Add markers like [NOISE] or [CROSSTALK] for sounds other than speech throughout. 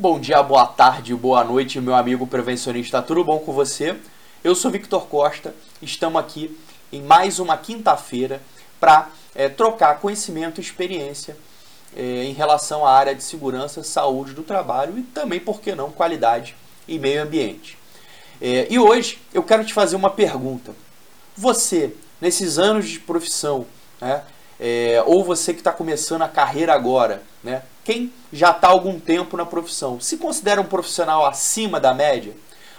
Bom dia, boa tarde, boa noite, meu amigo prevencionista, tudo bom com você? Eu sou Victor Costa, estamos aqui em mais uma quinta-feira para é, trocar conhecimento e experiência é, em relação à área de segurança, saúde do trabalho e também, por que não, qualidade e meio ambiente. É, e hoje eu quero te fazer uma pergunta. Você, nesses anos de profissão, né, é, ou você que está começando a carreira agora, né, quem já está algum tempo na profissão, se considera um profissional acima da média?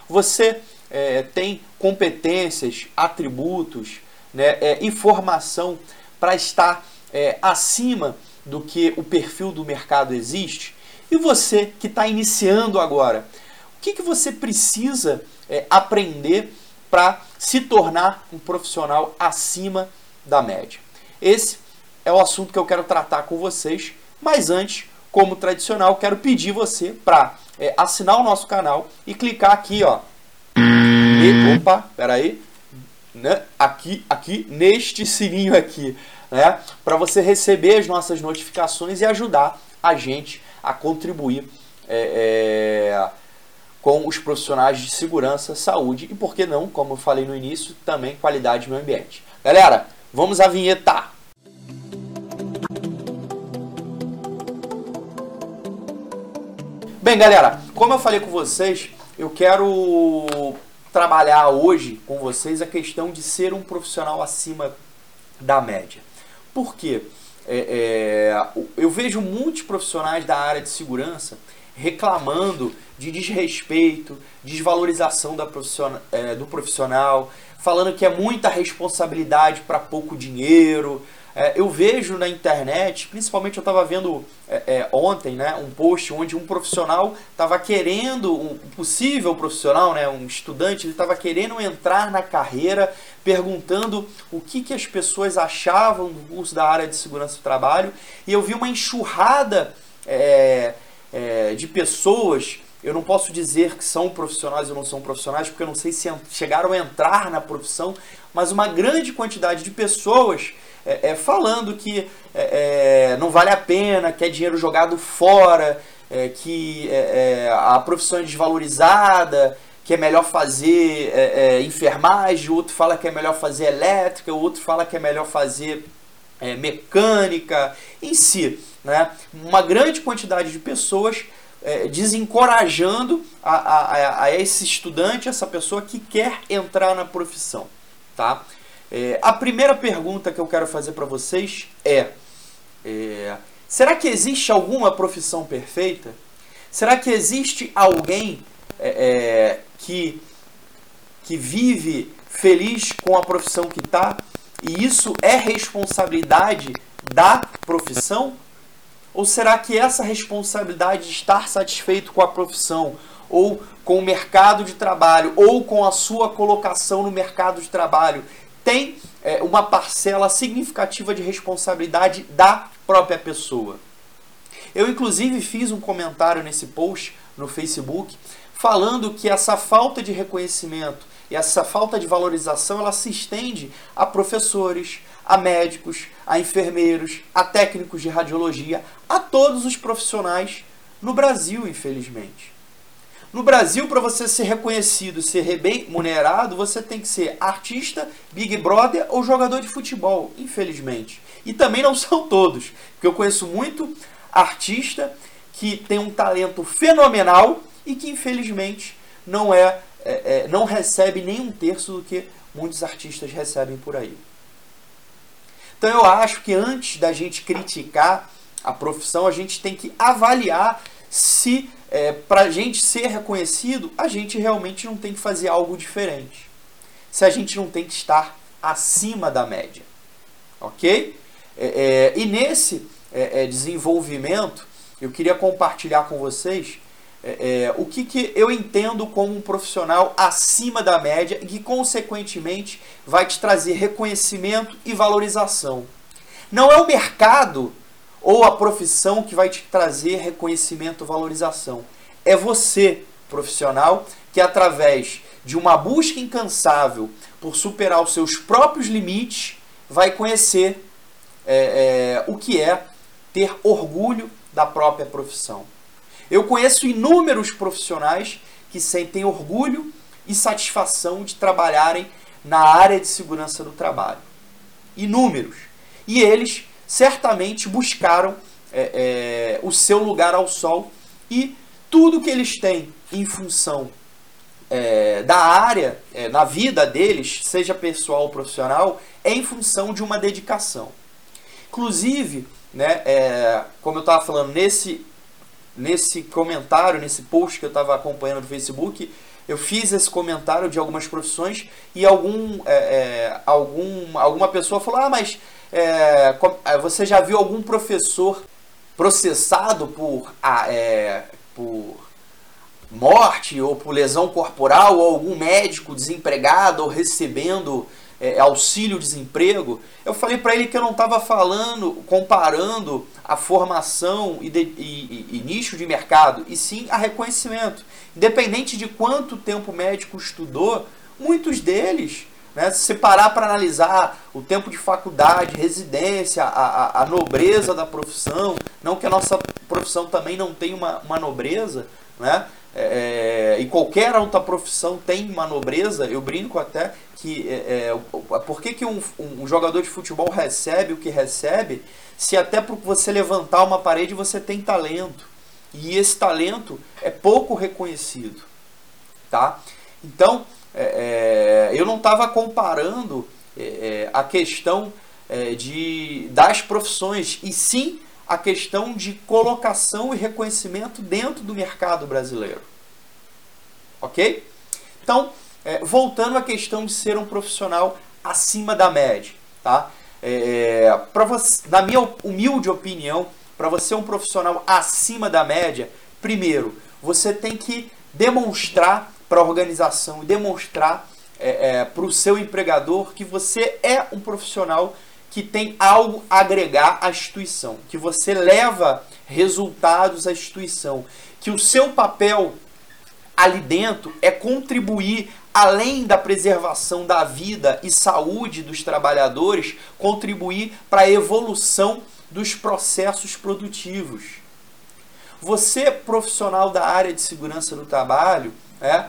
Você é, tem competências, atributos, né, é, informação para estar é, acima do que o perfil do mercado existe? E você que está iniciando agora, o que, que você precisa é, aprender para se tornar um profissional acima da média? Esse é o assunto que eu quero tratar com vocês, mas antes como tradicional, quero pedir você para é, assinar o nosso canal e clicar aqui, ó. E, opa, peraí. Né? Aqui, aqui, neste sininho aqui, né? Para você receber as nossas notificações e ajudar a gente a contribuir é, é, com os profissionais de segurança, saúde e, por que não, como eu falei no início, também qualidade do ambiente. Galera, vamos à vinheta! Bem, galera, como eu falei com vocês, eu quero trabalhar hoje com vocês a questão de ser um profissional acima da média. Por quê? É, é, eu vejo muitos profissionais da área de segurança reclamando de desrespeito, desvalorização da profissional, é, do profissional, falando que é muita responsabilidade para pouco dinheiro, é, eu vejo na internet, principalmente eu estava vendo é, é, ontem, né, um post onde um profissional estava querendo, um possível profissional, né, um estudante, ele estava querendo entrar na carreira, perguntando o que, que as pessoas achavam do curso da área de segurança do trabalho, e eu vi uma enxurrada é, é, de pessoas eu não posso dizer que são profissionais ou não são profissionais, porque eu não sei se chegaram a entrar na profissão, mas uma grande quantidade de pessoas é, é, falando que é, é, não vale a pena, que é dinheiro jogado fora, é, que é, a profissão é desvalorizada, que é melhor fazer enfermagem, o outro fala que é melhor fazer elétrica, o outro fala que é melhor fazer mecânica, em si. Né? Uma grande quantidade de pessoas desencorajando a, a, a esse estudante, essa pessoa que quer entrar na profissão. Tá? É, a primeira pergunta que eu quero fazer para vocês é, é: será que existe alguma profissão perfeita? Será que existe alguém é, é que, que vive feliz com a profissão que está e isso é responsabilidade da profissão? Ou será que essa responsabilidade de estar satisfeito com a profissão, ou com o mercado de trabalho, ou com a sua colocação no mercado de trabalho, tem é, uma parcela significativa de responsabilidade da própria pessoa. Eu, inclusive, fiz um comentário nesse post no Facebook falando que essa falta de reconhecimento e essa falta de valorização ela se estende a professores, a médicos, a enfermeiros, a técnicos de radiologia, a todos os profissionais no Brasil, infelizmente. No Brasil, para você ser reconhecido, ser remunerado, você tem que ser artista, Big Brother ou jogador de futebol, infelizmente. E também não [LAUGHS] são todos, porque eu conheço muito artista que tem um talento fenomenal e que infelizmente não é, é, é não recebe nem um terço do que muitos artistas recebem por aí. Então eu acho que antes da gente criticar a profissão, a gente tem que avaliar se é, para a gente ser reconhecido, a gente realmente não tem que fazer algo diferente. Se a gente não tem que estar acima da média. Ok? É, é, e nesse é, é, desenvolvimento, eu queria compartilhar com vocês é, o que, que eu entendo como um profissional acima da média e que, consequentemente, vai te trazer reconhecimento e valorização. Não é o mercado ou a profissão que vai te trazer reconhecimento, valorização. É você, profissional, que através de uma busca incansável por superar os seus próprios limites, vai conhecer é, é, o que é ter orgulho da própria profissão. Eu conheço inúmeros profissionais que sentem orgulho e satisfação de trabalharem na área de segurança do trabalho. Inúmeros. E eles certamente buscaram é, é, o seu lugar ao sol e tudo que eles têm em função é, da área, é, na vida deles, seja pessoal ou profissional, é em função de uma dedicação. Inclusive, né, é, como eu estava falando, nesse, nesse comentário, nesse post que eu estava acompanhando no Facebook, eu fiz esse comentário de algumas profissões e algum, é, algum, alguma pessoa falou: Ah, mas é, é você já viu algum professor processado por, é, por morte ou por lesão corporal ou algum médico desempregado ou recebendo é, auxílio-desemprego, eu falei para ele que eu não estava falando, comparando a formação e, de, e, e, e, nicho de mercado, e sim a reconhecimento. Independente de quanto tempo o médico estudou, muitos deles, né, se parar para analisar o tempo de faculdade, residência, a, a, a, nobreza da profissão, não que a nossa profissão também não tenha uma, uma nobreza, né? É, é, e qualquer outra profissão tem uma nobreza, eu brinco até que é, é, por que, que um, um, jogador de futebol recebe o que recebe se até para você levantar uma parede você tem talento e esse talento é pouco reconhecido, tá? Então é, é, eu não estava comparando a questão de das profissões e sim a questão de colocação e reconhecimento dentro do mercado brasileiro. Ok? Então, é, voltando à questão de ser um profissional acima da média, tá? É, você, na minha humilde opinião, para você ser um profissional acima da média, primeiro, você tem que demonstrar para a organização e demonstrar é, é, para o seu empregador que você é um profissional que tem algo a agregar à instituição, que você leva resultados à instituição, que o seu papel ali dentro é contribuir além da preservação da vida e saúde dos trabalhadores, contribuir para a evolução dos processos produtivos. Você, profissional da área de segurança do trabalho, é,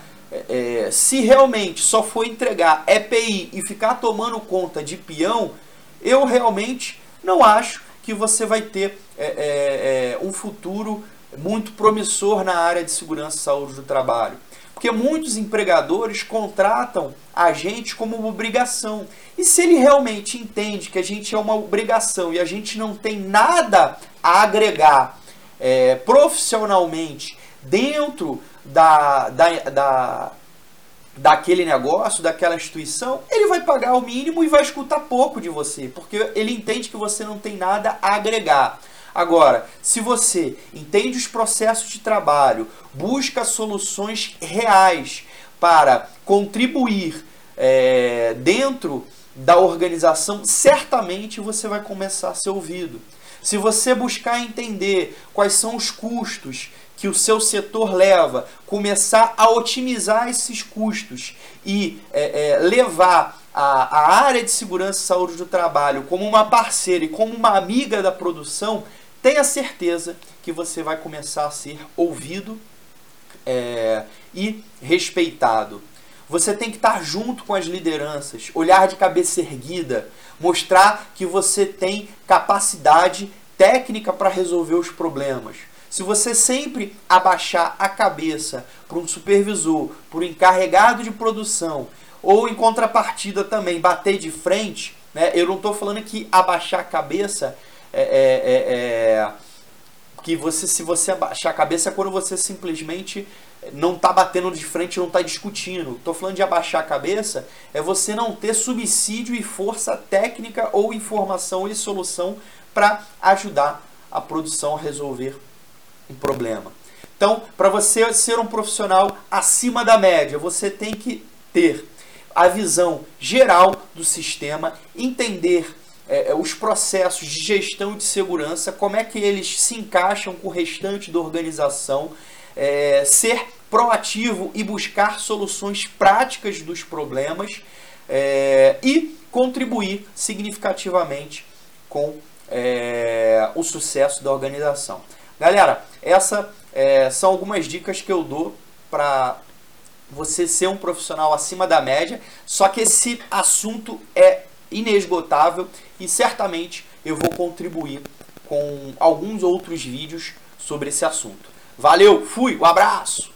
é, se realmente só for entregar EPI e ficar tomando conta de peão, eu realmente não acho que você vai ter é, é, é, um futuro muito promissor na área de segurança e saúde do trabalho. Porque muitos empregadores contratam a gente como uma obrigação. E se ele realmente entende que a gente é uma obrigação e a gente não tem nada a agregar é, profissionalmente dentro da, da, da, daquele negócio, daquela instituição, ele vai pagar o mínimo e vai escutar pouco de você, porque ele entende que você não tem nada a agregar. Agora, se você entende os processos de trabalho, busca soluções reais para contribuir é, dentro da organização, certamente você vai começar a ser ouvido. Se você buscar entender quais são os custos que o seu setor leva, começar a otimizar esses custos e é, é, levar a, a área de segurança e saúde do trabalho como uma parceira e como uma amiga da produção, tenha certeza que você vai começar a ser ouvido é, e respeitado. Você tem que estar junto com as lideranças, olhar de cabeça erguida, mostrar que você tem capacidade técnica para resolver os problemas. Se você sempre abaixar a cabeça para um supervisor, para um encarregado de produção, ou em contrapartida também bater de frente, né? eu não estou falando que abaixar a cabeça é, é, é, é, que você se você abaixar a cabeça é quando você simplesmente não está batendo de frente, não está discutindo. Estou falando de abaixar a cabeça é você não ter subsídio e força técnica ou informação e solução para ajudar a produção a resolver um problema. Então, para você ser um profissional acima da média, você tem que ter a visão geral do sistema, entender é, é, os processos de gestão de segurança, como é que eles se encaixam com o restante da organização, é, ser proativo e buscar soluções práticas dos problemas é, e contribuir significativamente com é, o sucesso da organização. Galera, essa É, são algumas dicas que eu dou para você ser um profissional acima da média. Só que esse assunto é inesgotável e certamente eu vou contribuir com alguns outros vídeos sobre esse assunto. Valeu, fui, um abraço!